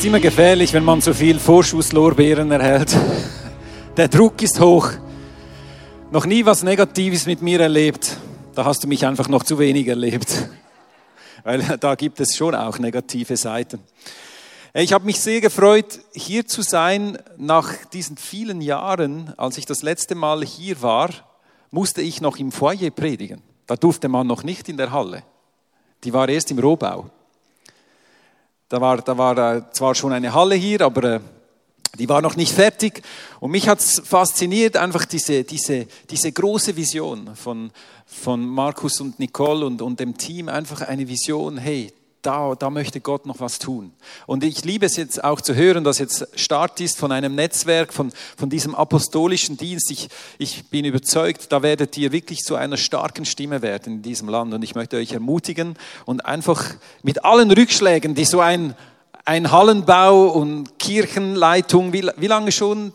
ist immer gefährlich, wenn man zu viel Vorschusslorbeeren erhält. Der Druck ist hoch. Noch nie was Negatives mit mir erlebt. Da hast du mich einfach noch zu wenig erlebt. Weil da gibt es schon auch negative Seiten. Ich habe mich sehr gefreut, hier zu sein. Nach diesen vielen Jahren, als ich das letzte Mal hier war, musste ich noch im Foyer predigen. Da durfte man noch nicht in der Halle. Die war erst im Rohbau. Da war, da war äh, zwar schon eine Halle hier, aber äh, die war noch nicht fertig. Und mich hat es fasziniert, einfach diese, diese, diese große Vision von, von Markus und Nicole und, und dem Team. Einfach eine Vision, hey, da, da möchte Gott noch was tun. Und ich liebe es jetzt auch zu hören, dass jetzt Start ist von einem Netzwerk, von, von diesem apostolischen Dienst. Ich, ich bin überzeugt, da werdet ihr wirklich zu einer starken Stimme werden in diesem Land. Und ich möchte euch ermutigen und einfach mit allen Rückschlägen, die so ein, ein Hallenbau und Kirchenleitung, wie, wie lange schon?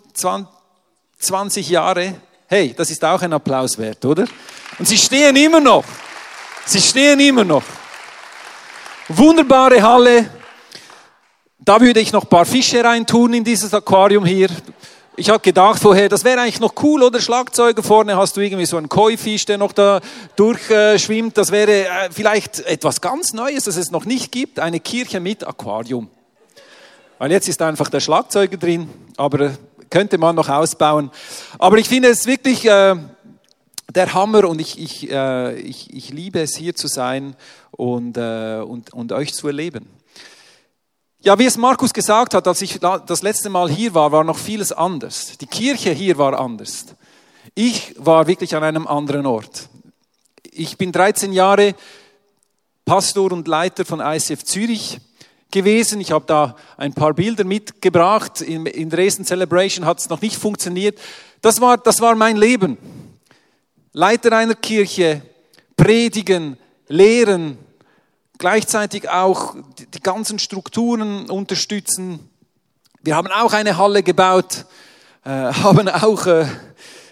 20 Jahre? Hey, das ist auch ein Applaus wert, oder? Und sie stehen immer noch. Sie stehen immer noch. Wunderbare Halle. Da würde ich noch ein paar Fische reintun in dieses Aquarium hier. Ich habe gedacht vorher, das wäre eigentlich noch cool, oder? Schlagzeuger vorne hast du irgendwie so einen Koi-Fisch, der noch da durchschwimmt. Das wäre äh, vielleicht etwas ganz Neues, das es noch nicht gibt. Eine Kirche mit Aquarium. Weil jetzt ist einfach der Schlagzeuger drin, aber könnte man noch ausbauen. Aber ich finde es wirklich äh, der Hammer und ich, ich, äh, ich, ich liebe es hier zu sein und, äh, und, und euch zu erleben. Ja, wie es Markus gesagt hat, als ich das letzte Mal hier war, war noch vieles anders. Die Kirche hier war anders. Ich war wirklich an einem anderen Ort. Ich bin 13 Jahre Pastor und Leiter von ICF Zürich gewesen. Ich habe da ein paar Bilder mitgebracht. In, Dresden Celebration hat es noch nicht funktioniert. Das war, das war mein Leben. Leiter einer Kirche, predigen, lehren, gleichzeitig auch die ganzen Strukturen unterstützen. Wir haben auch eine Halle gebaut, äh, haben auch äh,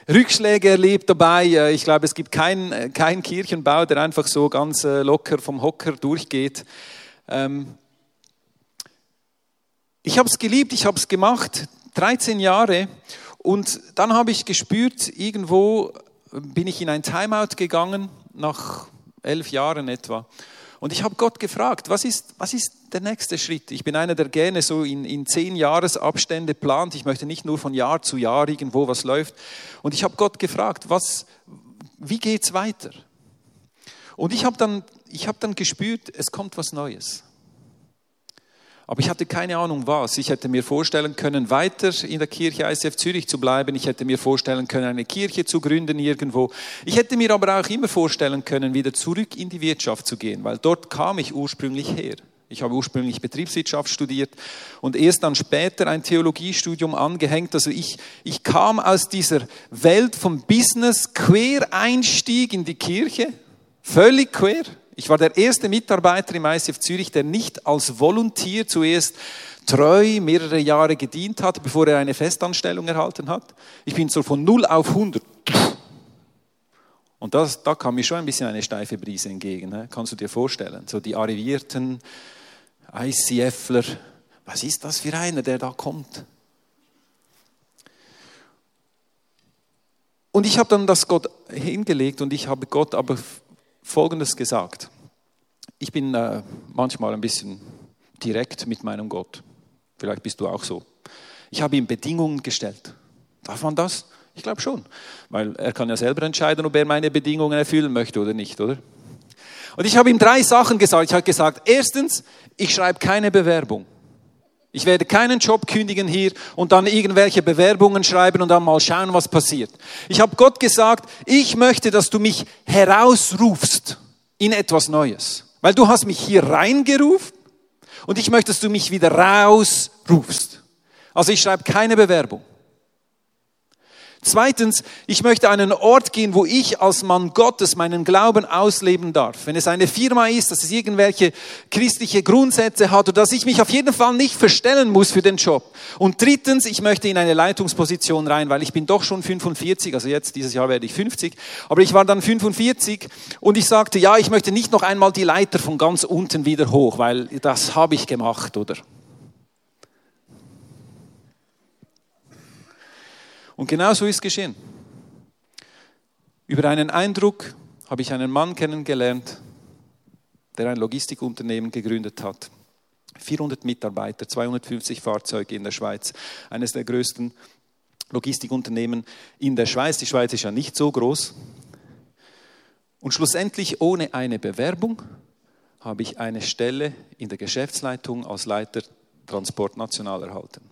Rückschläge erlebt dabei. Äh, ich glaube, es gibt keinen kein Kirchenbau, der einfach so ganz locker vom Hocker durchgeht. Ähm, ich habe es geliebt, ich habe es gemacht, 13 Jahre. Und dann habe ich gespürt, irgendwo bin ich in ein Timeout gegangen, nach elf Jahren etwa. Und ich habe Gott gefragt, was ist, was ist der nächste Schritt? Ich bin einer, der gerne so in, in zehn Jahresabstände plant. Ich möchte nicht nur von Jahr zu Jahr irgendwo was läuft. Und ich habe Gott gefragt, was, wie geht's weiter? Und ich habe dann, ich habe dann gespürt, es kommt was Neues. Aber ich hatte keine Ahnung was. Ich hätte mir vorstellen können, weiter in der Kirche ICF Zürich zu bleiben. Ich hätte mir vorstellen können, eine Kirche zu gründen irgendwo. Ich hätte mir aber auch immer vorstellen können, wieder zurück in die Wirtschaft zu gehen, weil dort kam ich ursprünglich her. Ich habe ursprünglich Betriebswirtschaft studiert und erst dann später ein Theologiestudium angehängt. Also ich, ich kam aus dieser Welt vom Business, Quereinstieg in die Kirche, völlig quer. Ich war der erste Mitarbeiter im ICF Zürich, der nicht als Volontier zuerst treu mehrere Jahre gedient hat, bevor er eine Festanstellung erhalten hat. Ich bin so von 0 auf 100. Und das, da kam mir schon ein bisschen eine steife Brise entgegen. Ne? Kannst du dir vorstellen? So die arrivierten ICFler. Was ist das für einer, der da kommt? Und ich habe dann das Gott hingelegt und ich habe Gott aber Folgendes gesagt. Ich bin äh, manchmal ein bisschen direkt mit meinem Gott. Vielleicht bist du auch so. Ich habe ihm Bedingungen gestellt. Darf man das? Ich glaube schon, weil er kann ja selber entscheiden, ob er meine Bedingungen erfüllen möchte oder nicht, oder? Und ich habe ihm drei Sachen gesagt. Ich habe gesagt, erstens, ich schreibe keine Bewerbung. Ich werde keinen Job kündigen hier und dann irgendwelche Bewerbungen schreiben und dann mal schauen, was passiert. Ich habe Gott gesagt, ich möchte, dass du mich herausrufst in etwas Neues. Weil du hast mich hier reingerufen und ich möchte, dass du mich wieder rausrufst. Also ich schreibe keine Bewerbung. Zweitens, ich möchte an einen Ort gehen, wo ich als Mann Gottes meinen Glauben ausleben darf. Wenn es eine Firma ist, dass es irgendwelche christliche Grundsätze hat oder dass ich mich auf jeden Fall nicht verstellen muss für den Job. Und drittens, ich möchte in eine Leitungsposition rein, weil ich bin doch schon 45, also jetzt dieses Jahr werde ich 50, aber ich war dann 45 und ich sagte, ja, ich möchte nicht noch einmal die Leiter von ganz unten wieder hoch, weil das habe ich gemacht, oder? Und genau so ist geschehen. Über einen Eindruck habe ich einen Mann kennengelernt, der ein Logistikunternehmen gegründet hat. 400 Mitarbeiter, 250 Fahrzeuge in der Schweiz, eines der größten Logistikunternehmen in der Schweiz. Die Schweiz ist ja nicht so groß. Und schlussendlich ohne eine Bewerbung habe ich eine Stelle in der Geschäftsleitung als Leiter Transport National erhalten.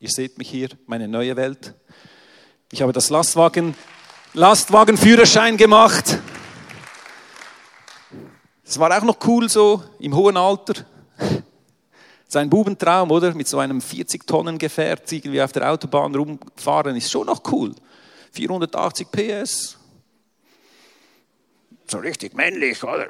Ihr seht mich hier, meine neue Welt. Ich habe das Lastwagen, Lastwagenführerschein gemacht. Es war auch noch cool so im hohen Alter. Sein Bubentraum, oder? Mit so einem 40-Tonnen-Gefährt irgendwie auf der Autobahn rumfahren, ist schon noch cool. 480 PS, so richtig männlich, oder?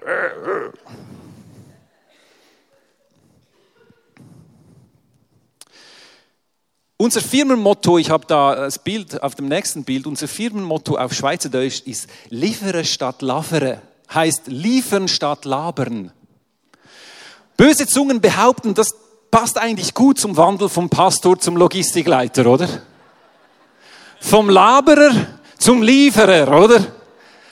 Unser Firmenmotto, ich habe da das Bild auf dem nächsten Bild, unser Firmenmotto auf Schweizerdeutsch ist liefere statt lavere, heißt liefern statt labern. Böse Zungen behaupten, das passt eigentlich gut zum Wandel vom Pastor zum Logistikleiter, oder? Vom Laberer zum Lieferer, oder?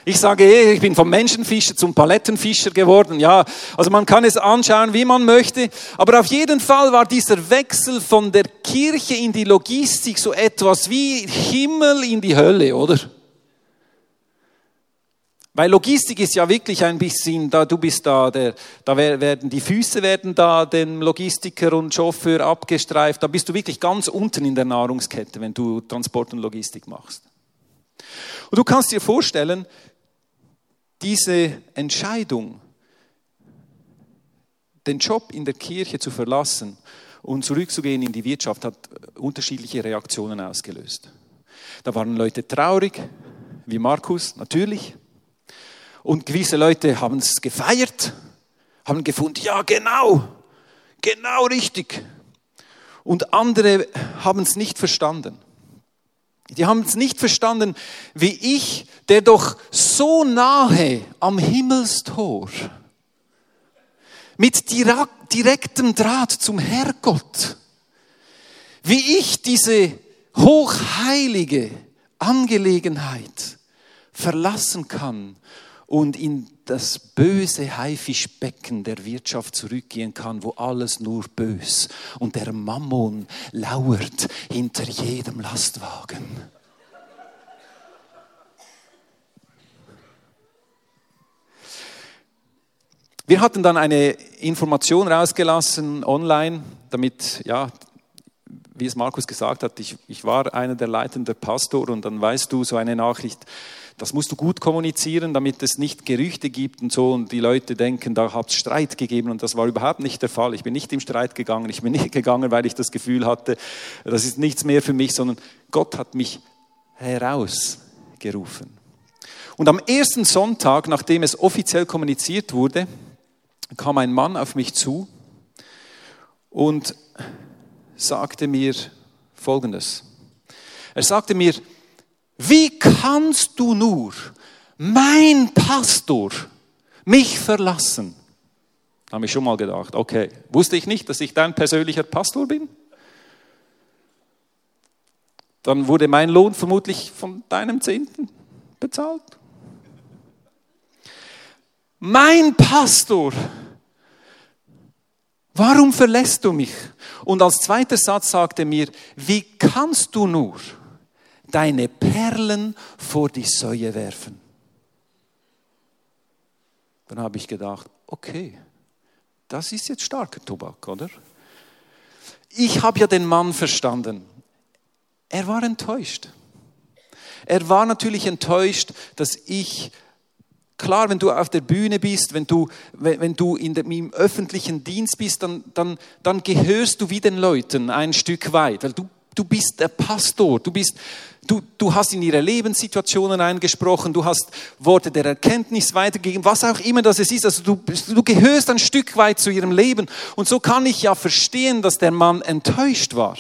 Ich sage eh, ich bin vom Menschenfischer zum Palettenfischer geworden. Ja, also man kann es anschauen, wie man möchte. Aber auf jeden Fall war dieser Wechsel von der Kirche in die Logistik so etwas wie Himmel in die Hölle, oder? Weil Logistik ist ja wirklich ein bisschen, da du bist da, der, da werden die Füße werden da dem Logistiker und Chauffeur abgestreift. Da bist du wirklich ganz unten in der Nahrungskette, wenn du Transport und Logistik machst. Und du kannst dir vorstellen, diese Entscheidung, den Job in der Kirche zu verlassen und zurückzugehen in die Wirtschaft, hat unterschiedliche Reaktionen ausgelöst. Da waren Leute traurig, wie Markus, natürlich. Und gewisse Leute haben es gefeiert, haben gefunden, ja genau, genau richtig. Und andere haben es nicht verstanden. Die haben es nicht verstanden, wie ich, der doch so nahe am Himmelstor, mit direktem Draht zum Herrgott, wie ich diese hochheilige Angelegenheit verlassen kann und in das böse Haifischbecken der Wirtschaft zurückgehen kann, wo alles nur bös und der Mammon lauert hinter jedem Lastwagen. Wir hatten dann eine Information rausgelassen online, damit, ja, wie es Markus gesagt hat, ich, ich war einer der leitenden Pastor und dann weißt du so eine Nachricht, das musst du gut kommunizieren, damit es nicht Gerüchte gibt und so und die Leute denken, da hat es Streit gegeben und das war überhaupt nicht der Fall. Ich bin nicht im Streit gegangen, ich bin nicht gegangen, weil ich das Gefühl hatte, das ist nichts mehr für mich, sondern Gott hat mich herausgerufen. Und am ersten Sonntag, nachdem es offiziell kommuniziert wurde, kam ein Mann auf mich zu und sagte mir Folgendes. Er sagte mir, wie kannst du nur, mein Pastor, mich verlassen? Da habe ich schon mal gedacht, okay, wusste ich nicht, dass ich dein persönlicher Pastor bin? Dann wurde mein Lohn vermutlich von deinem Zehnten bezahlt. Mein Pastor, warum verlässt du mich? Und als zweiter Satz sagte mir, wie kannst du nur? Deine Perlen vor die Säue werfen. Dann habe ich gedacht, okay, das ist jetzt starker Tobak, oder? Ich habe ja den Mann verstanden. Er war enttäuscht. Er war natürlich enttäuscht, dass ich klar, wenn du auf der Bühne bist, wenn du, wenn, du in dem, im öffentlichen Dienst bist, dann, dann, dann gehörst du wie den Leuten ein Stück weit, weil du, du bist der Pastor, du bist, Du, du hast in ihre Lebenssituationen eingesprochen, du hast Worte der Erkenntnis weitergegeben, was auch immer das ist. Also du, du gehörst ein Stück weit zu ihrem Leben. Und so kann ich ja verstehen, dass der Mann enttäuscht war.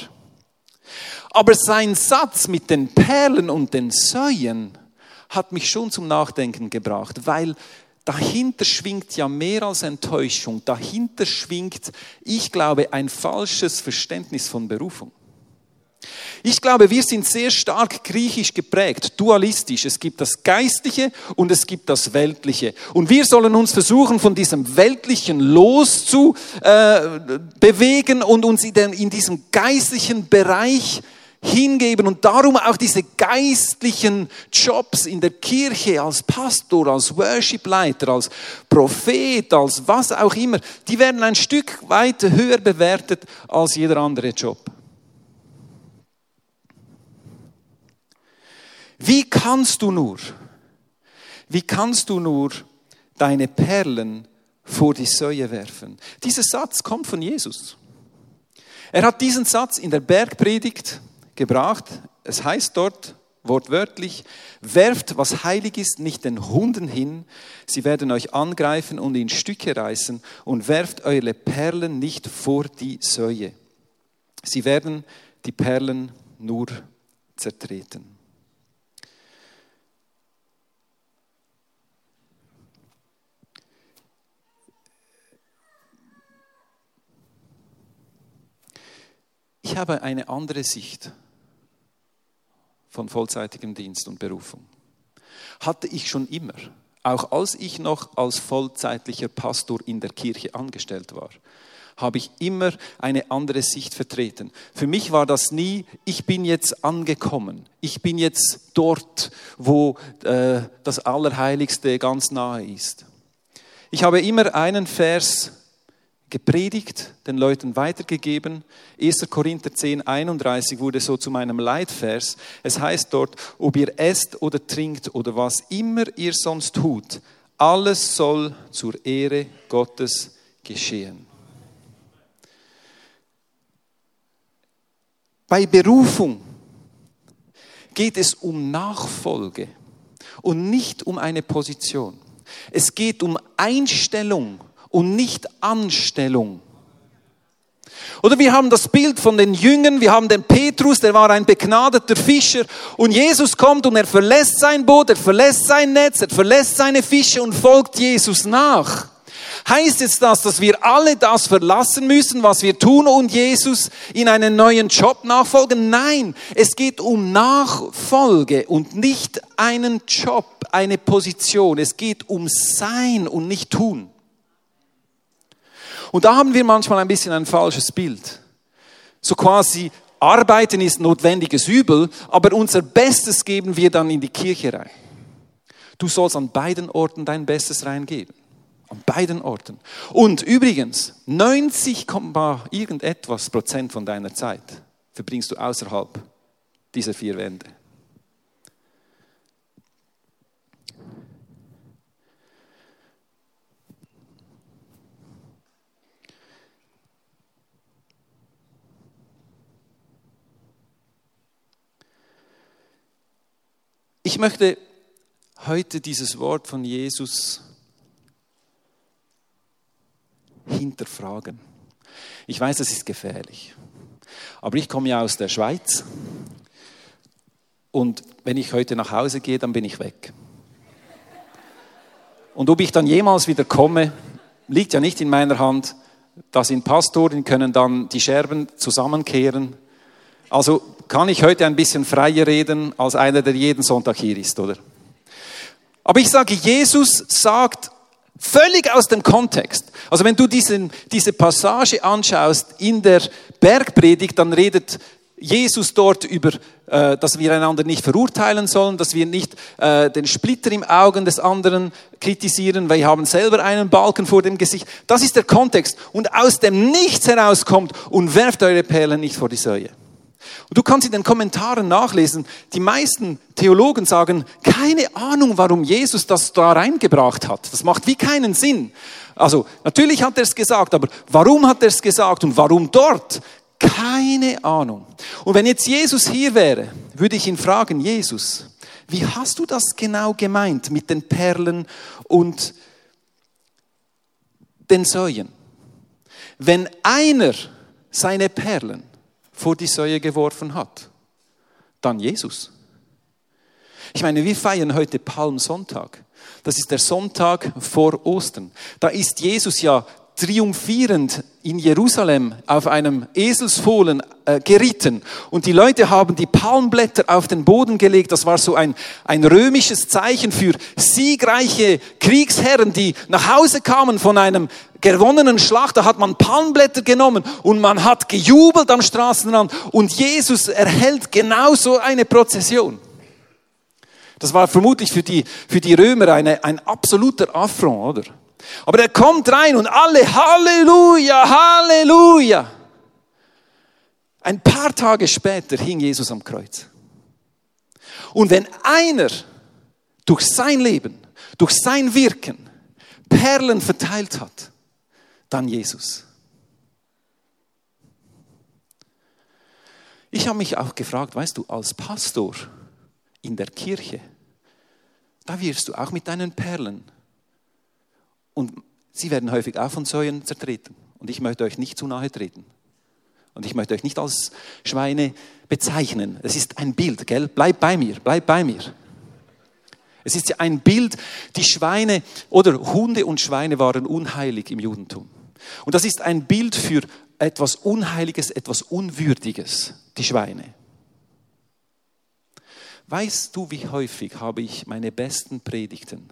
Aber sein Satz mit den Perlen und den Säuen hat mich schon zum Nachdenken gebracht, weil dahinter schwingt ja mehr als Enttäuschung. Dahinter schwingt, ich glaube, ein falsches Verständnis von Berufung. Ich glaube, wir sind sehr stark griechisch geprägt, dualistisch. Es gibt das Geistliche und es gibt das Weltliche. Und wir sollen uns versuchen, von diesem Weltlichen loszubewegen äh, und uns in, in diesem geistlichen Bereich hingeben und darum auch diese geistlichen Jobs in der Kirche als Pastor, als Worshipleiter, als Prophet, als was auch immer, die werden ein Stück weit höher bewertet als jeder andere Job. Wie kannst du nur, wie kannst du nur deine Perlen vor die Säue werfen? Dieser Satz kommt von Jesus. Er hat diesen Satz in der Bergpredigt gebracht. Es heißt dort wortwörtlich, werft, was heilig ist, nicht den Hunden hin, sie werden euch angreifen und in Stücke reißen, und werft eure Perlen nicht vor die Säue. Sie werden die Perlen nur zertreten. Ich habe eine andere Sicht von vollzeitigem Dienst und Berufung. Hatte ich schon immer, auch als ich noch als vollzeitlicher Pastor in der Kirche angestellt war, habe ich immer eine andere Sicht vertreten. Für mich war das nie, ich bin jetzt angekommen, ich bin jetzt dort, wo äh, das Allerheiligste ganz nahe ist. Ich habe immer einen Vers gepredigt, den Leuten weitergegeben. 1. Korinther 10, 31 wurde so zu meinem Leitvers. Es heißt dort, ob ihr esst oder trinkt oder was immer ihr sonst tut, alles soll zur Ehre Gottes geschehen. Bei Berufung geht es um Nachfolge und nicht um eine Position. Es geht um Einstellung und nicht Anstellung. Oder wir haben das Bild von den Jüngern, wir haben den Petrus, der war ein begnadeter Fischer und Jesus kommt und er verlässt sein Boot, er verlässt sein Netz, er verlässt seine Fische und folgt Jesus nach. Heißt jetzt das, dass wir alle das verlassen müssen, was wir tun und Jesus in einen neuen Job nachfolgen? Nein, es geht um Nachfolge und nicht einen Job, eine Position. Es geht um Sein und nicht Tun. Und da haben wir manchmal ein bisschen ein falsches Bild. So quasi, arbeiten ist notwendiges Übel, aber unser Bestes geben wir dann in die Kirche rein. Du sollst an beiden Orten dein Bestes reingeben. An beiden Orten. Und übrigens, 90, irgendetwas Prozent von deiner Zeit verbringst du außerhalb dieser vier Wände. Ich möchte heute dieses Wort von Jesus hinterfragen. Ich weiß, es ist gefährlich. Aber ich komme ja aus der Schweiz und wenn ich heute nach Hause gehe, dann bin ich weg. Und ob ich dann jemals wieder komme, liegt ja nicht in meiner Hand. Da sind Pastoren, können dann die Scherben zusammenkehren also kann ich heute ein bisschen freier reden als einer, der jeden Sonntag hier ist, oder? Aber ich sage, Jesus sagt völlig aus dem Kontext. Also wenn du diesen, diese Passage anschaust in der Bergpredigt, dann redet Jesus dort über, äh, dass wir einander nicht verurteilen sollen, dass wir nicht äh, den Splitter im Augen des anderen kritisieren, weil wir haben selber einen Balken vor dem Gesicht. Das ist der Kontext. Und aus dem Nichts herauskommt und werft eure Perlen nicht vor die Säue. Und du kannst in den Kommentaren nachlesen, die meisten Theologen sagen, keine Ahnung, warum Jesus das da reingebracht hat. Das macht wie keinen Sinn. Also natürlich hat er es gesagt, aber warum hat er es gesagt und warum dort? Keine Ahnung. Und wenn jetzt Jesus hier wäre, würde ich ihn fragen, Jesus, wie hast du das genau gemeint mit den Perlen und den Säuen? Wenn einer seine Perlen vor die Säue geworfen hat? Dann Jesus. Ich meine, wir feiern heute Palmsonntag. Das ist der Sonntag vor Ostern. Da ist Jesus ja triumphierend in Jerusalem auf einem Eselsfohlen äh, geritten und die Leute haben die Palmblätter auf den Boden gelegt. Das war so ein, ein römisches Zeichen für siegreiche Kriegsherren, die nach Hause kamen von einem gewonnenen Schlacht. Da hat man Palmblätter genommen und man hat gejubelt am Straßenrand und Jesus erhält genauso eine Prozession. Das war vermutlich für die, für die Römer eine, ein absoluter Affront, oder? Aber er kommt rein und alle Halleluja, Halleluja. Ein paar Tage später hing Jesus am Kreuz. Und wenn einer durch sein Leben, durch sein Wirken Perlen verteilt hat, dann Jesus. Ich habe mich auch gefragt, weißt du, als Pastor in der Kirche, da wirst du auch mit deinen Perlen und sie werden häufig auch von Säuen zertreten. Und ich möchte euch nicht zu nahe treten. Und ich möchte euch nicht als Schweine bezeichnen. Es ist ein Bild, gell? Bleib bei mir, bleib bei mir. Es ist ja ein Bild, die Schweine oder Hunde und Schweine waren unheilig im Judentum. Und das ist ein Bild für etwas Unheiliges, etwas Unwürdiges, die Schweine. Weißt du, wie häufig habe ich meine besten Predigten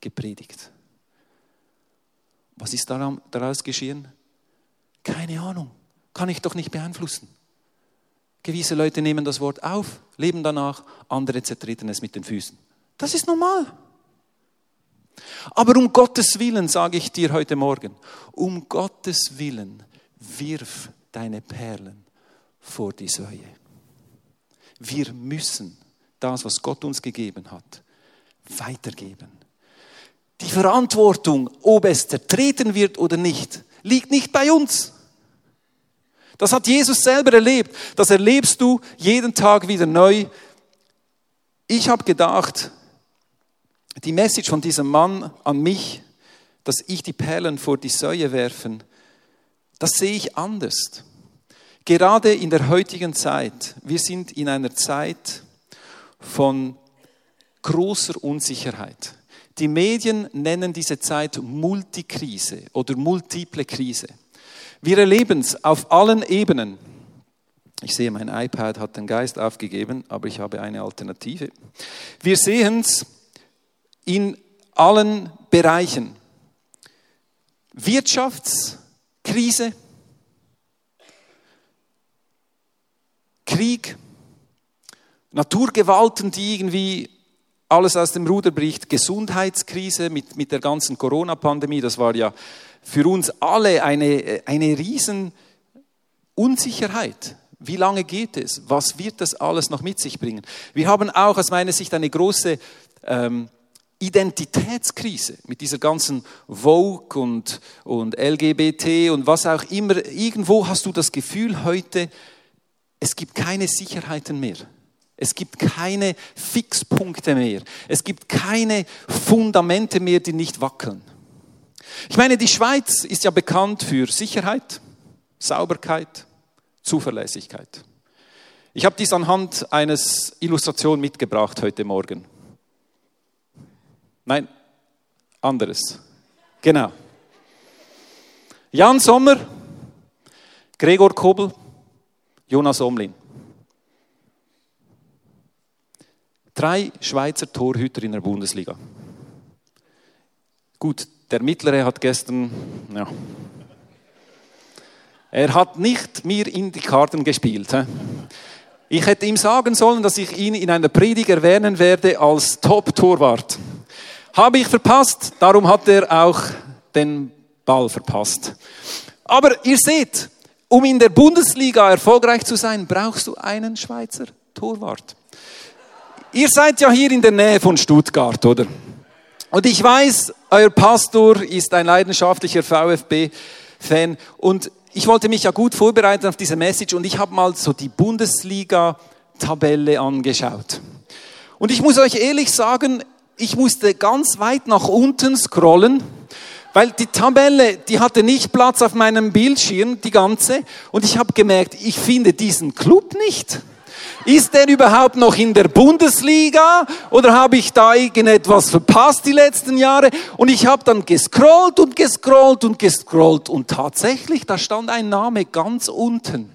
gepredigt? Was ist daraus geschehen? Keine Ahnung. Kann ich doch nicht beeinflussen. Gewisse Leute nehmen das Wort auf, leben danach, andere zertreten es mit den Füßen. Das ist normal. Aber um Gottes Willen sage ich dir heute Morgen, um Gottes Willen wirf deine Perlen vor die Säue. Wir müssen das, was Gott uns gegeben hat, weitergeben. Die Verantwortung, ob es zertreten wird oder nicht, liegt nicht bei uns. Das hat Jesus selber erlebt. Das erlebst du jeden Tag wieder neu. Ich habe gedacht, die Message von diesem Mann an mich, dass ich die Perlen vor die Säue werfen, das sehe ich anders. Gerade in der heutigen Zeit, wir sind in einer Zeit von großer Unsicherheit. Die Medien nennen diese Zeit Multikrise oder multiple Krise. Wir erleben es auf allen Ebenen. Ich sehe, mein iPad hat den Geist aufgegeben, aber ich habe eine Alternative. Wir sehen es in allen Bereichen. Wirtschaftskrise, Krieg, Naturgewalten, die irgendwie alles aus dem Ruder bricht, Gesundheitskrise mit, mit der ganzen Corona-Pandemie, das war ja für uns alle eine, eine riesen Unsicherheit. Wie lange geht es? Was wird das alles noch mit sich bringen? Wir haben auch aus meiner Sicht eine große ähm, Identitätskrise mit dieser ganzen Vogue und, und LGBT und was auch immer. Irgendwo hast du das Gefühl heute, es gibt keine Sicherheiten mehr. Es gibt keine Fixpunkte mehr. Es gibt keine Fundamente mehr, die nicht wackeln. Ich meine, die Schweiz ist ja bekannt für Sicherheit, Sauberkeit, Zuverlässigkeit. Ich habe dies anhand eines Illustration mitgebracht heute Morgen. Nein, anderes. Genau. Jan Sommer, Gregor Kobel, Jonas Omlin. Drei Schweizer Torhüter in der Bundesliga. Gut, der mittlere hat gestern, ja, er hat nicht mir in die Karten gespielt. Ich hätte ihm sagen sollen, dass ich ihn in einer Predigt erwähnen werde als Top-Torwart. Habe ich verpasst, darum hat er auch den Ball verpasst. Aber ihr seht, um in der Bundesliga erfolgreich zu sein, brauchst du einen Schweizer Torwart. Ihr seid ja hier in der Nähe von Stuttgart, oder? Und ich weiß, euer Pastor ist ein leidenschaftlicher VfB-Fan und ich wollte mich ja gut vorbereiten auf diese Message und ich habe mal so die Bundesliga-Tabelle angeschaut. Und ich muss euch ehrlich sagen, ich musste ganz weit nach unten scrollen, weil die Tabelle, die hatte nicht Platz auf meinem Bildschirm, die ganze. Und ich habe gemerkt, ich finde diesen Club nicht. Ist der überhaupt noch in der Bundesliga oder habe ich da irgendetwas verpasst die letzten Jahre? Und ich habe dann gescrollt und gescrollt und gescrollt und tatsächlich, da stand ein Name ganz unten.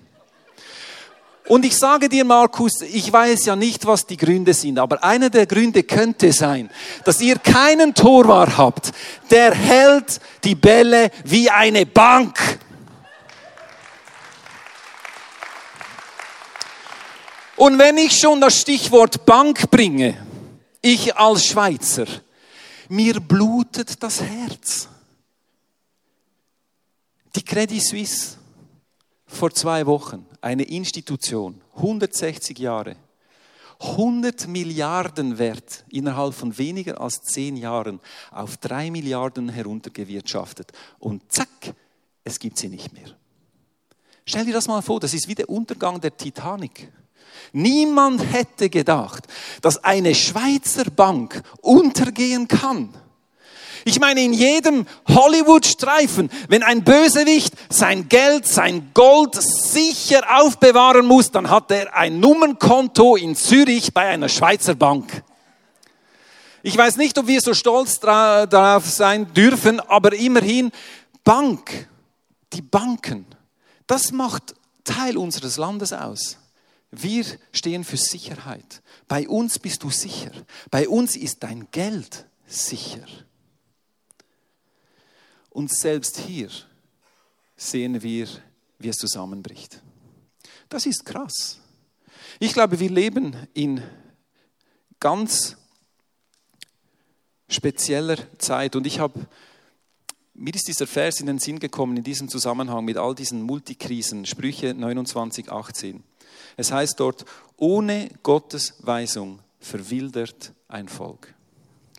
Und ich sage dir, Markus, ich weiß ja nicht, was die Gründe sind, aber einer der Gründe könnte sein, dass ihr keinen Torwart habt, der hält die Bälle wie eine Bank. Und wenn ich schon das Stichwort Bank bringe, ich als Schweizer, mir blutet das Herz. Die Credit Suisse vor zwei Wochen, eine Institution, 160 Jahre, 100 Milliarden Wert innerhalb von weniger als zehn Jahren auf drei Milliarden heruntergewirtschaftet. Und zack, es gibt sie nicht mehr. Stell dir das mal vor, das ist wie der Untergang der Titanic. Niemand hätte gedacht, dass eine Schweizer Bank untergehen kann. Ich meine, in jedem Hollywood-Streifen, wenn ein Bösewicht sein Geld, sein Gold sicher aufbewahren muss, dann hat er ein Nummernkonto in Zürich bei einer Schweizer Bank. Ich weiß nicht, ob wir so stolz darauf sein dürfen, aber immerhin, Bank, die Banken, das macht Teil unseres Landes aus. Wir stehen für Sicherheit. Bei uns bist du sicher. Bei uns ist dein Geld sicher. Und selbst hier sehen wir, wie es zusammenbricht. Das ist krass. Ich glaube, wir leben in ganz spezieller Zeit und ich habe mir ist dieser Vers in den Sinn gekommen in diesem Zusammenhang mit all diesen Multikrisen, Sprüche 29, 18. Es heißt dort, ohne Gottes Weisung verwildert ein Volk.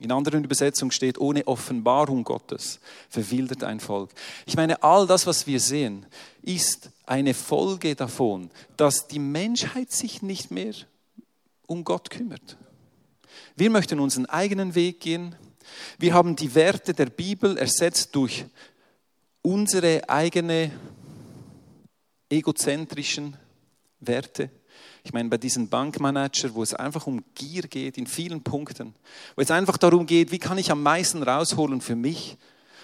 In anderen Übersetzungen steht, ohne Offenbarung Gottes verwildert ein Volk. Ich meine, all das, was wir sehen, ist eine Folge davon, dass die Menschheit sich nicht mehr um Gott kümmert. Wir möchten unseren eigenen Weg gehen. Wir haben die Werte der Bibel ersetzt durch unsere eigene egozentrischen Werte. Ich meine, bei diesen Bankmanager, wo es einfach um Gier geht in vielen Punkten, wo es einfach darum geht, wie kann ich am meisten rausholen für mich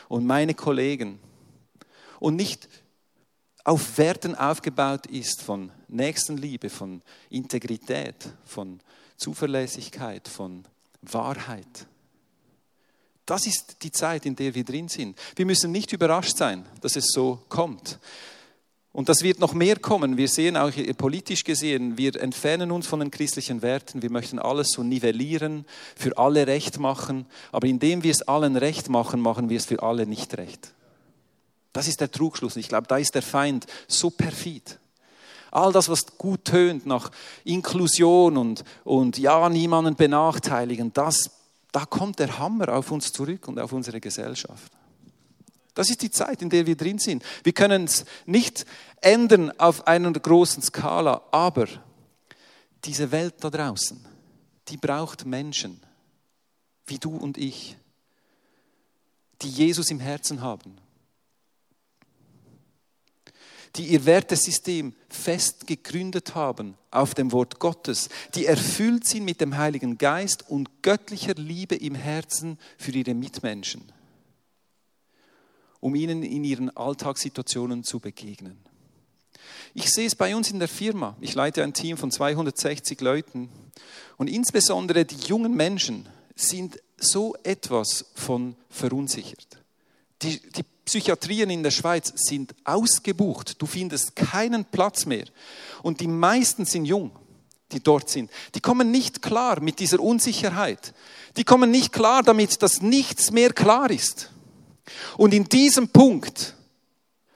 und meine Kollegen und nicht auf Werten aufgebaut ist von Nächstenliebe, von Integrität, von Zuverlässigkeit, von Wahrheit. Das ist die Zeit, in der wir drin sind. Wir müssen nicht überrascht sein, dass es so kommt. Und das wird noch mehr kommen. Wir sehen auch politisch gesehen, wir entfernen uns von den christlichen Werten. Wir möchten alles so nivellieren, für alle recht machen. Aber indem wir es allen recht machen, machen wir es für alle nicht recht. Das ist der Trugschluss. Ich glaube, da ist der Feind so perfid. All das, was gut tönt nach Inklusion und, und ja, niemanden benachteiligen, das, da kommt der Hammer auf uns zurück und auf unsere Gesellschaft. Das ist die Zeit, in der wir drin sind. Wir können es nicht ändern auf einer großen Skala, aber diese Welt da draußen, die braucht Menschen wie du und ich, die Jesus im Herzen haben, die ihr Wertesystem fest gegründet haben auf dem Wort Gottes, die erfüllt sind mit dem Heiligen Geist und göttlicher Liebe im Herzen für ihre Mitmenschen um ihnen in ihren Alltagssituationen zu begegnen. Ich sehe es bei uns in der Firma. Ich leite ein Team von 260 Leuten und insbesondere die jungen Menschen sind so etwas von verunsichert. Die, die Psychiatrien in der Schweiz sind ausgebucht. Du findest keinen Platz mehr. Und die meisten sind jung, die dort sind. Die kommen nicht klar mit dieser Unsicherheit. Die kommen nicht klar damit, dass nichts mehr klar ist. Und in diesem Punkt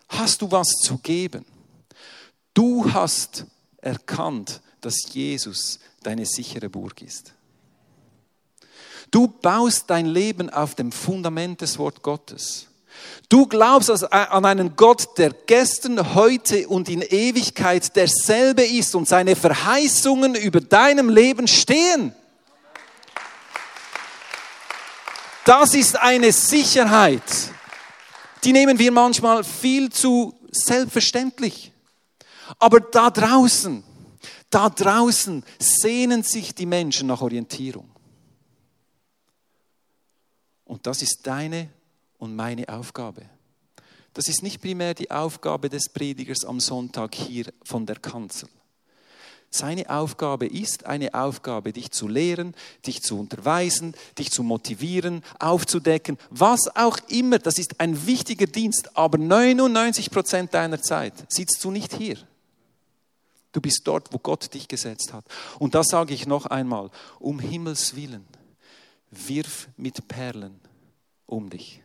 hast du was zu geben. Du hast erkannt, dass Jesus deine sichere Burg ist. Du baust dein Leben auf dem Fundament des Wort Gottes. Du glaubst an einen Gott, der gestern, heute und in Ewigkeit derselbe ist und seine Verheißungen über deinem Leben stehen. Das ist eine Sicherheit, die nehmen wir manchmal viel zu selbstverständlich. Aber da draußen, Da draußen sehnen sich die Menschen nach Orientierung. Und das ist deine und meine Aufgabe. Das ist nicht primär die Aufgabe des Predigers am Sonntag hier von der Kanzel. Seine Aufgabe ist eine Aufgabe, dich zu lehren, dich zu unterweisen, dich zu motivieren, aufzudecken, was auch immer. Das ist ein wichtiger Dienst, aber 99 Prozent deiner Zeit sitzt du nicht hier. Du bist dort, wo Gott dich gesetzt hat. Und das sage ich noch einmal, um Himmels willen, wirf mit Perlen um dich.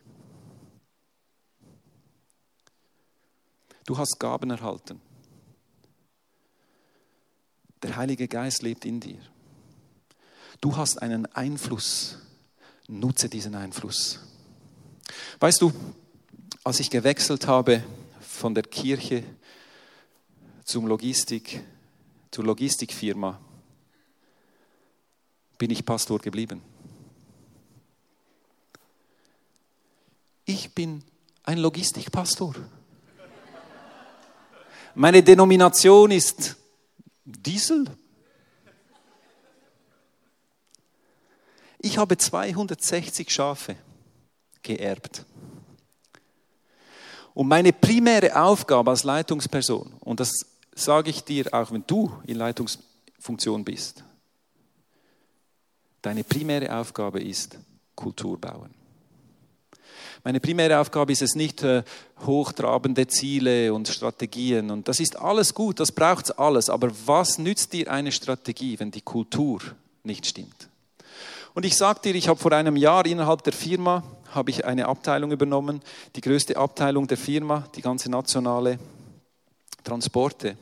Du hast Gaben erhalten. Heilige Geist lebt in dir. Du hast einen Einfluss. Nutze diesen Einfluss. Weißt du, als ich gewechselt habe von der Kirche zum Logistik, zur Logistikfirma, bin ich Pastor geblieben. Ich bin ein Logistikpastor. Meine Denomination ist Diesel? Ich habe 260 Schafe geerbt. Und meine primäre Aufgabe als Leitungsperson, und das sage ich dir auch, wenn du in Leitungsfunktion bist, deine primäre Aufgabe ist Kultur bauen. Meine primäre Aufgabe ist es nicht, äh, hochtrabende Ziele und Strategien. Und das ist alles gut, das braucht es alles. Aber was nützt dir eine Strategie, wenn die Kultur nicht stimmt? Und ich sage dir, ich habe vor einem Jahr innerhalb der Firma habe ich eine Abteilung übernommen, die größte Abteilung der Firma, die ganze nationale Transporte.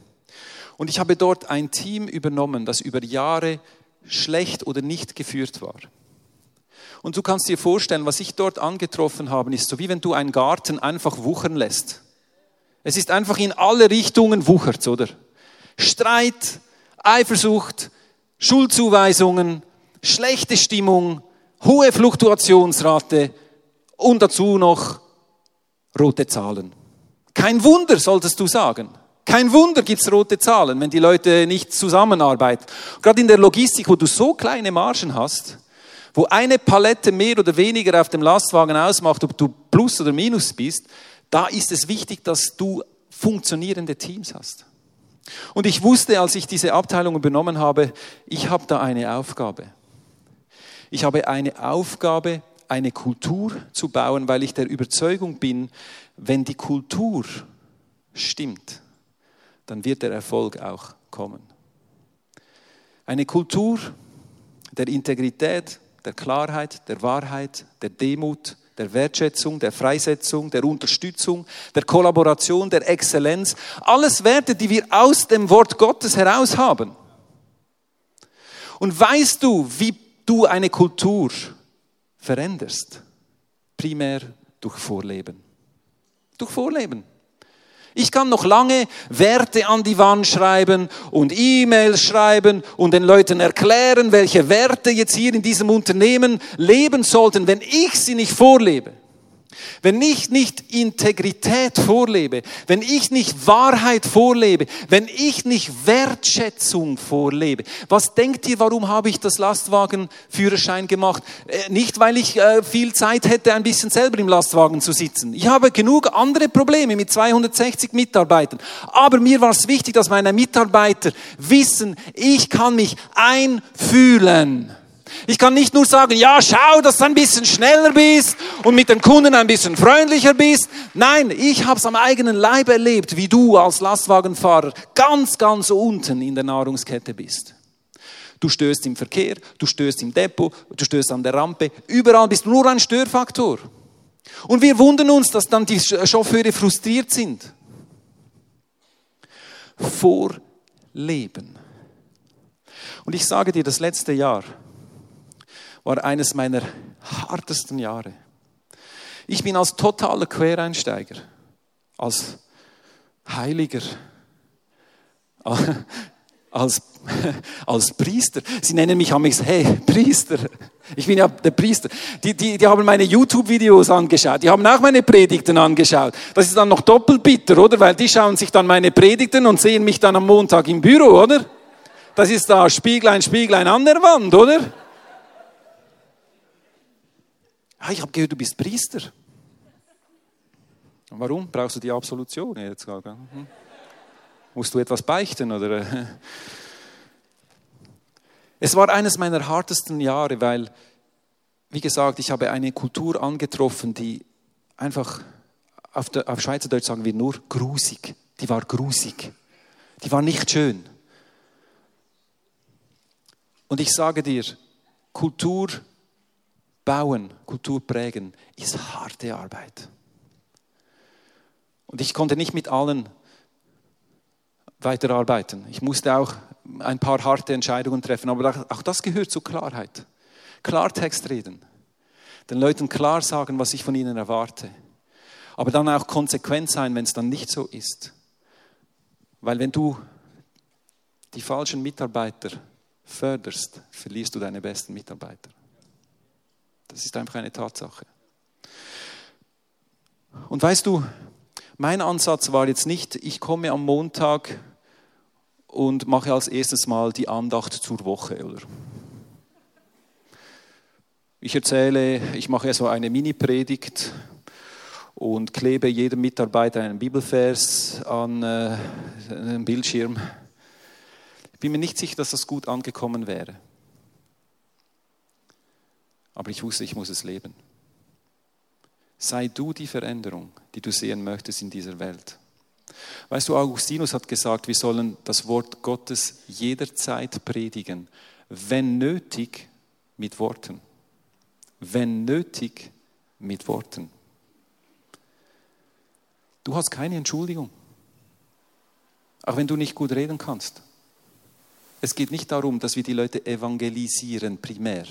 Und ich habe dort ein Team übernommen, das über Jahre schlecht oder nicht geführt war. Und du kannst dir vorstellen, was ich dort angetroffen habe, ist so wie wenn du einen Garten einfach wuchern lässt. Es ist einfach in alle Richtungen wuchert, oder? Streit, Eifersucht, Schuldzuweisungen, schlechte Stimmung, hohe Fluktuationsrate und dazu noch rote Zahlen. Kein Wunder, solltest du sagen. Kein Wunder gibt's rote Zahlen, wenn die Leute nicht zusammenarbeiten. Gerade in der Logistik, wo du so kleine Margen hast, wo eine Palette mehr oder weniger auf dem Lastwagen ausmacht, ob du Plus oder Minus bist, da ist es wichtig, dass du funktionierende Teams hast. Und ich wusste, als ich diese Abteilung übernommen habe, ich habe da eine Aufgabe. Ich habe eine Aufgabe, eine Kultur zu bauen, weil ich der Überzeugung bin, wenn die Kultur stimmt, dann wird der Erfolg auch kommen. Eine Kultur der Integrität, der Klarheit, der Wahrheit, der Demut, der Wertschätzung, der Freisetzung, der Unterstützung, der Kollaboration, der Exzellenz. Alles Werte, die wir aus dem Wort Gottes heraus haben. Und weißt du, wie du eine Kultur veränderst? Primär durch Vorleben. Durch Vorleben. Ich kann noch lange Werte an die Wand schreiben und E-Mails schreiben und den Leuten erklären, welche Werte jetzt hier in diesem Unternehmen leben sollten, wenn ich sie nicht vorlebe. Wenn ich nicht Integrität vorlebe, wenn ich nicht Wahrheit vorlebe, wenn ich nicht Wertschätzung vorlebe, was denkt ihr, warum habe ich das Lastwagenführerschein gemacht? Äh, nicht, weil ich äh, viel Zeit hätte, ein bisschen selber im Lastwagen zu sitzen. Ich habe genug andere Probleme mit 260 Mitarbeitern. Aber mir war es wichtig, dass meine Mitarbeiter wissen, ich kann mich einfühlen. Ich kann nicht nur sagen, ja, schau, dass du ein bisschen schneller bist und mit den Kunden ein bisschen freundlicher bist. Nein, ich habe es am eigenen Leib erlebt, wie du als Lastwagenfahrer ganz, ganz unten in der Nahrungskette bist. Du stößt im Verkehr, du stößt im Depot, du stößt an der Rampe, überall bist du nur ein Störfaktor. Und wir wundern uns, dass dann die Chauffeure frustriert sind. Vorleben. Und ich sage dir, das letzte Jahr, war eines meiner hartesten Jahre. Ich bin als totaler Quereinsteiger, als Heiliger, als, als Priester. Sie nennen mich am hey, Priester. Ich bin ja der Priester. Die, die, die haben meine YouTube-Videos angeschaut. Die haben auch meine Predigten angeschaut. Das ist dann noch doppelt bitter, oder? Weil die schauen sich dann meine Predigten und sehen mich dann am Montag im Büro, oder? Das ist da Spieglein, Spieglein an der Wand, oder? Ah, ich habe gehört, du bist Priester. Warum? Brauchst du die Absolution jetzt? Hm? Musst du etwas beichten? Oder? Es war eines meiner hartesten Jahre, weil, wie gesagt, ich habe eine Kultur angetroffen, die einfach, auf, der, auf Schweizerdeutsch sagen wir nur grusig. Die war grusig. Die war nicht schön. Und ich sage dir, Kultur bauen, Kultur prägen, ist harte Arbeit. Und ich konnte nicht mit allen weiterarbeiten. Ich musste auch ein paar harte Entscheidungen treffen, aber auch das gehört zur Klarheit. Klartext reden, den Leuten klar sagen, was ich von ihnen erwarte, aber dann auch konsequent sein, wenn es dann nicht so ist. Weil wenn du die falschen Mitarbeiter förderst, verlierst du deine besten Mitarbeiter. Das ist einfach eine Tatsache. Und weißt du, mein Ansatz war jetzt nicht, ich komme am Montag und mache als erstes mal die Andacht zur Woche, oder? Ich erzähle, ich mache so eine Mini-Predigt und klebe jedem Mitarbeiter einen Bibelvers an äh, einen Bildschirm. Ich bin mir nicht sicher, dass das gut angekommen wäre. Aber ich wusste, ich muss es leben. Sei du die Veränderung, die du sehen möchtest in dieser Welt. Weißt du, Augustinus hat gesagt, wir sollen das Wort Gottes jederzeit predigen, wenn nötig mit Worten. Wenn nötig mit Worten. Du hast keine Entschuldigung, auch wenn du nicht gut reden kannst. Es geht nicht darum, dass wir die Leute evangelisieren primär.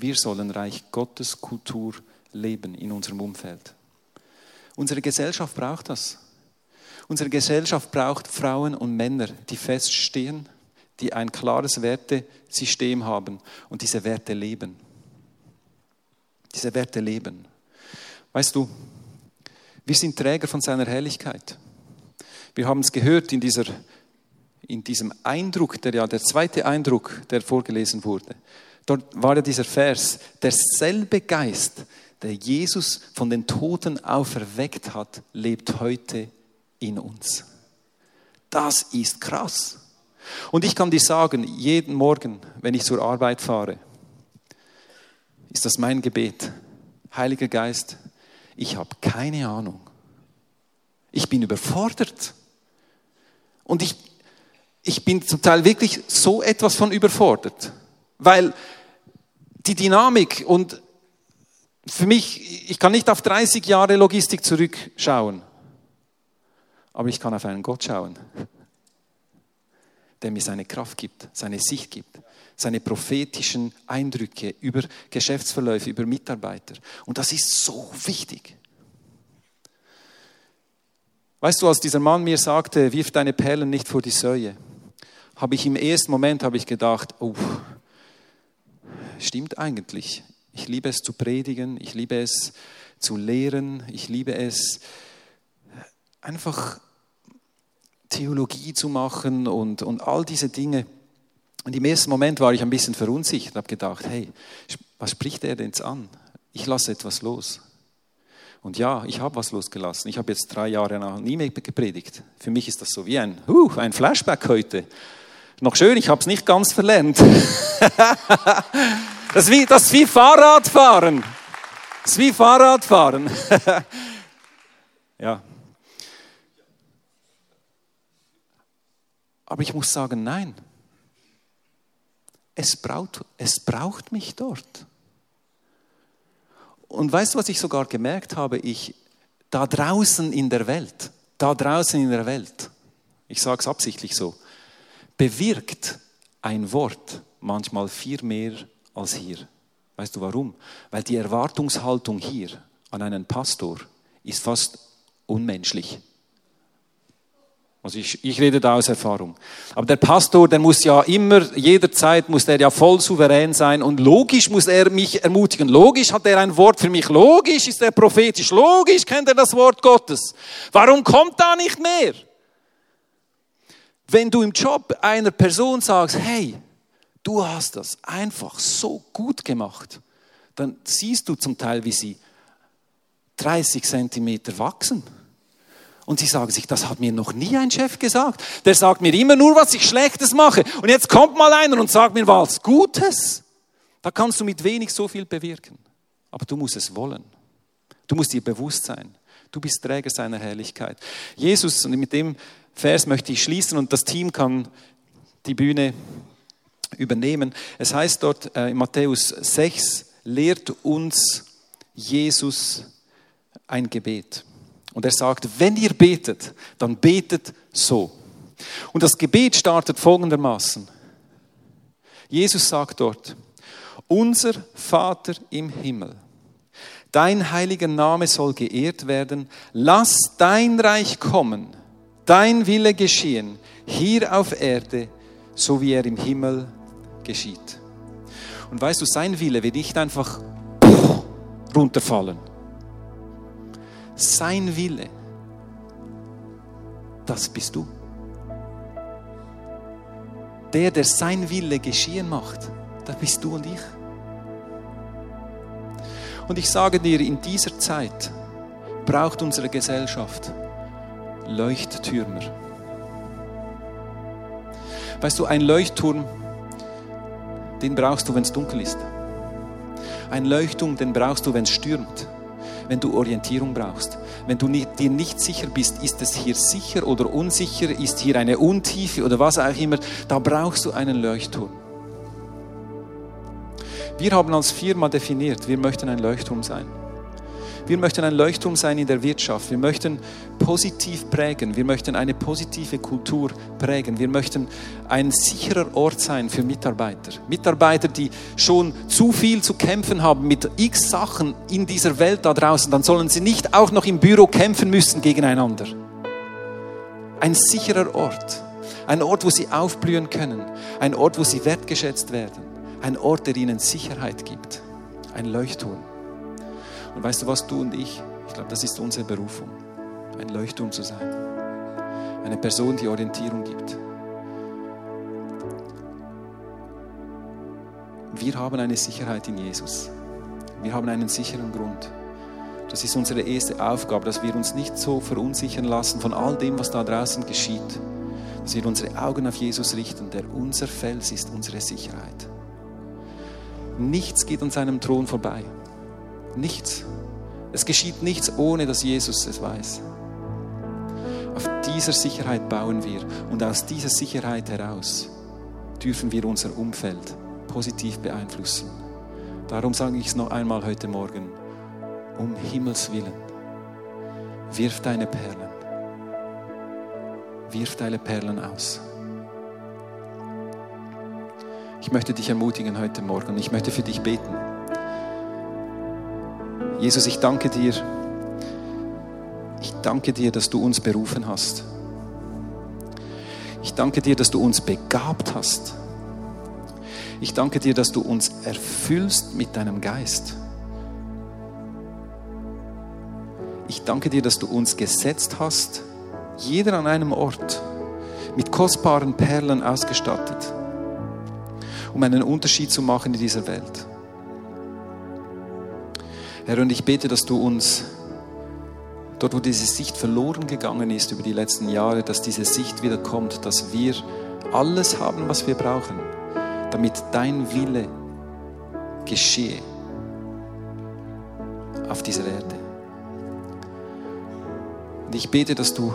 Wir sollen Reich Gottes Kultur leben in unserem Umfeld. Unsere Gesellschaft braucht das. Unsere Gesellschaft braucht Frauen und Männer, die feststehen, die ein klares Wertesystem haben und diese Werte leben. Diese Werte leben. Weißt du, wir sind Träger von seiner Herrlichkeit. Wir haben es gehört in, dieser, in diesem Eindruck, der ja der zweite Eindruck, der vorgelesen wurde. Dort war ja dieser Vers, derselbe Geist, der Jesus von den Toten auferweckt hat, lebt heute in uns. Das ist krass. Und ich kann dir sagen, jeden Morgen, wenn ich zur Arbeit fahre, ist das mein Gebet. Heiliger Geist, ich habe keine Ahnung. Ich bin überfordert. Und ich, ich bin zum Teil wirklich so etwas von überfordert, weil die Dynamik und für mich, ich kann nicht auf 30 Jahre Logistik zurückschauen. Aber ich kann auf einen Gott schauen, der mir seine Kraft gibt, seine Sicht gibt, seine prophetischen Eindrücke über Geschäftsverläufe, über Mitarbeiter. Und das ist so wichtig. Weißt du, als dieser Mann mir sagte, wirf deine Perlen nicht vor die Säue, habe ich im ersten Moment habe ich gedacht, oh, stimmt eigentlich. Ich liebe es zu predigen, ich liebe es zu lehren, ich liebe es einfach Theologie zu machen und, und all diese Dinge. Und im ersten Moment war ich ein bisschen verunsichert, habe gedacht, hey, was spricht er denn jetzt an? Ich lasse etwas los. Und ja, ich habe was losgelassen. Ich habe jetzt drei Jahre nach nie mehr gepredigt. Für mich ist das so wie ein, uh, ein Flashback heute. Noch schön, ich habe es nicht ganz verlernt. das, ist wie, das ist wie Fahrradfahren. Das ist wie Fahrradfahren. ja, Aber ich muss sagen, nein. Es braucht, es braucht mich dort. Und weißt du, was ich sogar gemerkt habe? Ich, da draußen in der Welt, da draußen in der Welt, ich sage es absichtlich so, bewirkt ein Wort manchmal viel mehr als hier. Weißt du warum? Weil die Erwartungshaltung hier an einen Pastor ist fast unmenschlich. Also ich, ich rede da aus Erfahrung. Aber der Pastor, der muss ja immer, jederzeit muss er ja voll souverän sein und logisch muss er mich ermutigen. Logisch hat er ein Wort für mich. Logisch ist er prophetisch. Logisch kennt er das Wort Gottes. Warum kommt da nicht mehr? Wenn du im Job einer Person sagst, hey, du hast das einfach so gut gemacht, dann siehst du zum Teil, wie sie 30 Zentimeter wachsen. Und sie sagen sich, das hat mir noch nie ein Chef gesagt. Der sagt mir immer nur, was ich Schlechtes mache. Und jetzt kommt mal einer und sagt mir was Gutes. Da kannst du mit wenig so viel bewirken. Aber du musst es wollen. Du musst dir bewusst sein. Du bist Träger seiner Herrlichkeit. Jesus, und mit dem Vers möchte ich schließen und das Team kann die Bühne übernehmen. Es heißt dort äh, in Matthäus 6, lehrt uns Jesus ein Gebet. Und er sagt, wenn ihr betet, dann betet so. Und das Gebet startet folgendermaßen. Jesus sagt dort, unser Vater im Himmel, dein heiliger Name soll geehrt werden, lass dein Reich kommen, dein Wille geschehen, hier auf Erde, so wie er im Himmel geschieht. Und weißt du, sein Wille wird nicht einfach runterfallen sein Wille, das bist du. Der, der sein Wille geschehen macht, das bist du und ich. Und ich sage dir, in dieser Zeit braucht unsere Gesellschaft Leuchttürmer. Weißt du, ein Leuchtturm, den brauchst du, wenn es dunkel ist. Ein Leuchtturm, den brauchst du, wenn es stürmt wenn du Orientierung brauchst. Wenn du dir nicht sicher bist, ist es hier sicher oder unsicher, ist hier eine Untiefe oder was auch immer, da brauchst du einen Leuchtturm. Wir haben als Firma definiert, wir möchten ein Leuchtturm sein. Wir möchten ein Leuchtturm sein in der Wirtschaft. Wir möchten positiv prägen. Wir möchten eine positive Kultur prägen. Wir möchten ein sicherer Ort sein für Mitarbeiter. Mitarbeiter, die schon zu viel zu kämpfen haben mit x Sachen in dieser Welt da draußen, dann sollen sie nicht auch noch im Büro kämpfen müssen gegeneinander. Ein sicherer Ort. Ein Ort, wo sie aufblühen können. Ein Ort, wo sie wertgeschätzt werden. Ein Ort, der ihnen Sicherheit gibt. Ein Leuchtturm. Und weißt du was, du und ich, ich glaube, das ist unsere Berufung, ein Leuchtturm zu sein. Eine Person, die Orientierung gibt. Wir haben eine Sicherheit in Jesus. Wir haben einen sicheren Grund. Das ist unsere erste Aufgabe, dass wir uns nicht so verunsichern lassen von all dem, was da draußen geschieht. Dass wir unsere Augen auf Jesus richten, der unser Fels ist, unsere Sicherheit. Nichts geht an seinem Thron vorbei. Nichts. Es geschieht nichts, ohne dass Jesus es weiß. Auf dieser Sicherheit bauen wir und aus dieser Sicherheit heraus dürfen wir unser Umfeld positiv beeinflussen. Darum sage ich es noch einmal heute Morgen. Um Himmels willen, wirf deine Perlen. Wirf deine Perlen aus. Ich möchte dich ermutigen heute Morgen. Ich möchte für dich beten. Jesus, ich danke dir. Ich danke dir, dass du uns berufen hast. Ich danke dir, dass du uns begabt hast. Ich danke dir, dass du uns erfüllst mit deinem Geist. Ich danke dir, dass du uns gesetzt hast, jeder an einem Ort, mit kostbaren Perlen ausgestattet, um einen Unterschied zu machen in dieser Welt. Herr, und ich bete, dass du uns dort, wo diese Sicht verloren gegangen ist über die letzten Jahre, dass diese Sicht wieder kommt, dass wir alles haben, was wir brauchen, damit dein Wille geschehe auf dieser Erde. Und ich bete, dass du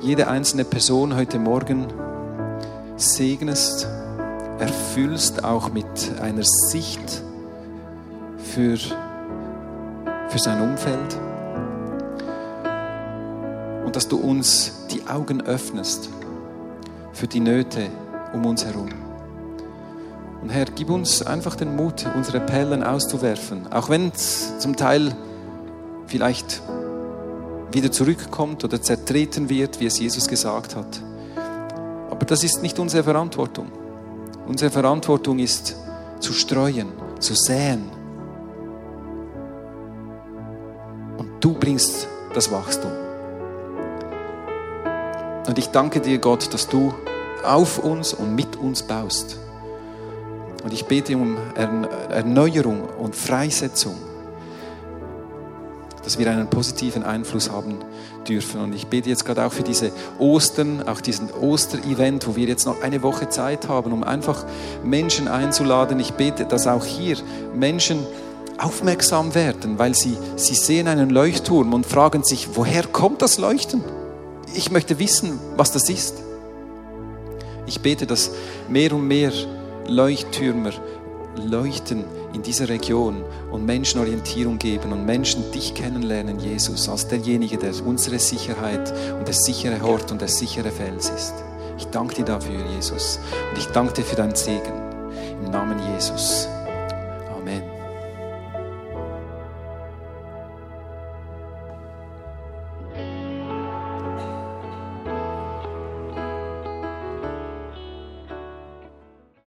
jede einzelne Person heute Morgen segnest, erfüllst, auch mit einer Sicht für für sein Umfeld. Und dass du uns die Augen öffnest für die Nöte um uns herum. Und Herr, gib uns einfach den Mut, unsere Perlen auszuwerfen, auch wenn es zum Teil vielleicht wieder zurückkommt oder zertreten wird, wie es Jesus gesagt hat. Aber das ist nicht unsere Verantwortung. Unsere Verantwortung ist zu streuen, zu säen, Du bringst das Wachstum. Und ich danke dir, Gott, dass du auf uns und mit uns baust. Und ich bete um Erneuerung und Freisetzung, dass wir einen positiven Einfluss haben dürfen. Und ich bete jetzt gerade auch für diese Ostern, auch diesen Osterevent, wo wir jetzt noch eine Woche Zeit haben, um einfach Menschen einzuladen. Ich bete, dass auch hier Menschen aufmerksam werden, weil sie, sie sehen einen Leuchtturm und fragen sich, woher kommt das Leuchten? Ich möchte wissen, was das ist. Ich bete, dass mehr und mehr Leuchttürmer leuchten in dieser Region und Menschen Orientierung geben und Menschen dich kennenlernen, Jesus, als derjenige, der unsere Sicherheit und der sichere Hort und der sichere Fels ist. Ich danke dir dafür, Jesus. Und ich danke dir für deinen Segen. Im Namen Jesus.